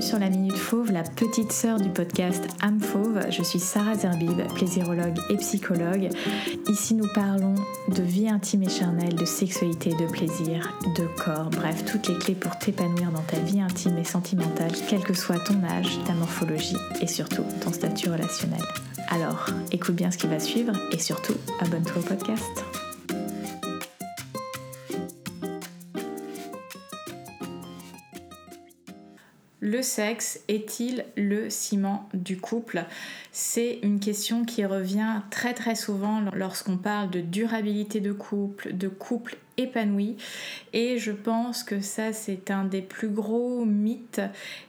sur la Minute Fauve, la petite sœur du podcast Âme Fauve. Je suis Sarah Zerbib, plaisirologue et psychologue. Ici, nous parlons de vie intime et charnelle, de sexualité, de plaisir, de corps, bref, toutes les clés pour t'épanouir dans ta vie intime et sentimentale, quel que soit ton âge, ta morphologie et surtout ton statut relationnel. Alors, écoute bien ce qui va suivre et surtout, abonne-toi au podcast. Le sexe est-il le ciment du couple? C'est une question qui revient très très souvent lorsqu'on parle de durabilité de couple, de couple épanoui. Et je pense que ça c'est un des plus gros mythes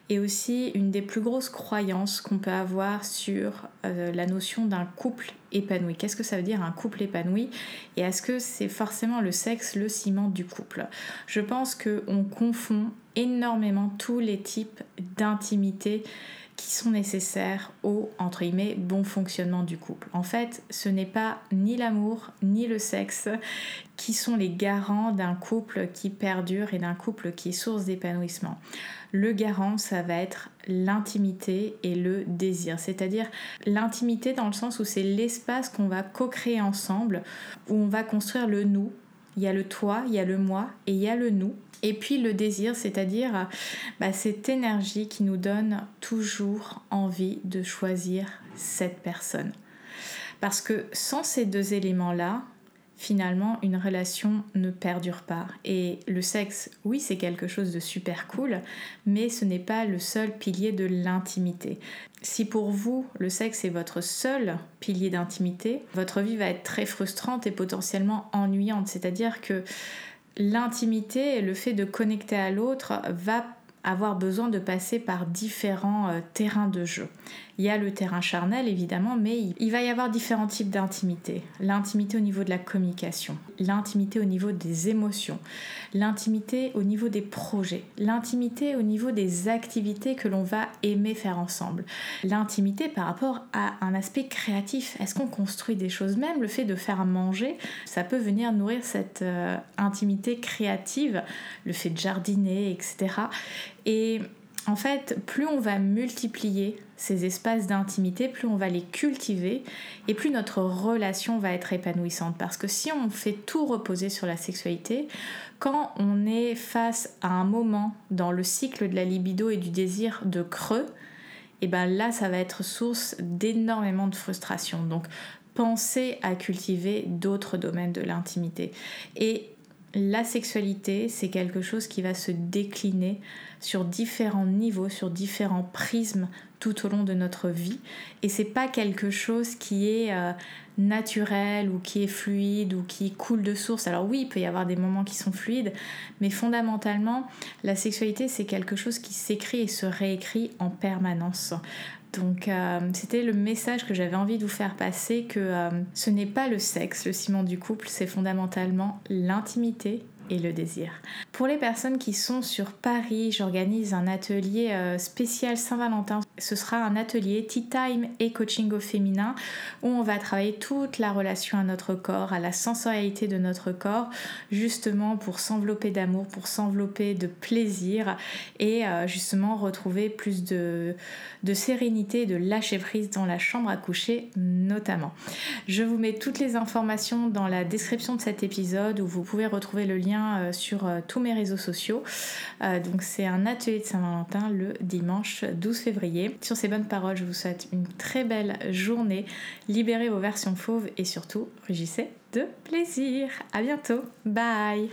et aussi une des plus grosses croyances qu'on peut avoir sur euh, la notion d'un couple épanoui. Qu'est-ce que ça veut dire un couple épanoui? Et est-ce que c'est forcément le sexe le ciment du couple? Je pense qu'on confond énormément tous les types d'intimité qui sont nécessaires au entre guillemets bon fonctionnement du couple. En fait, ce n'est pas ni l'amour ni le sexe qui sont les garants d'un couple qui perdure et d'un couple qui est source d'épanouissement. Le garant, ça va être l'intimité et le désir, c'est-à-dire l'intimité dans le sens où c'est l'espace qu'on va co-créer ensemble, où on va construire le nous. Il y a le toi, il y a le moi et il y a le nous. Et puis le désir, c'est-à-dire bah, cette énergie qui nous donne toujours envie de choisir cette personne. Parce que sans ces deux éléments-là, finalement, une relation ne perdure pas. Et le sexe, oui, c'est quelque chose de super cool, mais ce n'est pas le seul pilier de l'intimité. Si pour vous, le sexe est votre seul pilier d'intimité, votre vie va être très frustrante et potentiellement ennuyante. C'est-à-dire que l'intimité et le fait de connecter à l'autre va avoir besoin de passer par différents euh, terrains de jeu. Il y a le terrain charnel évidemment, mais il va y avoir différents types d'intimité. L'intimité au niveau de la communication, l'intimité au niveau des émotions, l'intimité au niveau des projets, l'intimité au niveau des activités que l'on va aimer faire ensemble, l'intimité par rapport à un aspect créatif. Est-ce qu'on construit des choses Même le fait de faire manger, ça peut venir nourrir cette euh, intimité créative, le fait de jardiner, etc. Et en fait, plus on va multiplier ces espaces d'intimité, plus on va les cultiver et plus notre relation va être épanouissante. Parce que si on fait tout reposer sur la sexualité, quand on est face à un moment dans le cycle de la libido et du désir de creux, et eh ben là, ça va être source d'énormément de frustration. Donc, pensez à cultiver d'autres domaines de l'intimité. Et la sexualité, c'est quelque chose qui va se décliner sur différents niveaux, sur différents prismes tout au long de notre vie. Et c'est pas quelque chose qui est euh, naturel ou qui est fluide ou qui coule de source. Alors oui, il peut y avoir des moments qui sont fluides, mais fondamentalement, la sexualité, c'est quelque chose qui s'écrit et se réécrit en permanence. Donc euh, c'était le message que j'avais envie de vous faire passer que euh, ce n'est pas le sexe, le ciment du couple, c'est fondamentalement l'intimité et le désir. Pour les personnes qui sont sur Paris, j'organise un atelier euh, spécial Saint-Valentin. Ce sera un atelier Tea Time et coaching au féminin où on va travailler toute la relation à notre corps, à la sensorialité de notre corps, justement pour s'envelopper d'amour, pour s'envelopper de plaisir et euh, justement retrouver plus de, de sérénité de lâcher prise dans la chambre à coucher notamment. Je vous mets toutes les informations dans la description de cet épisode où vous pouvez retrouver le lien euh, sur euh, tous mes réseaux sociaux. Euh, donc c'est un atelier de Saint-Valentin le dimanche 12 février. Sur ces bonnes paroles, je vous souhaite une très belle journée. Libérez vos versions fauves et surtout, rugissez de plaisir. À bientôt. Bye.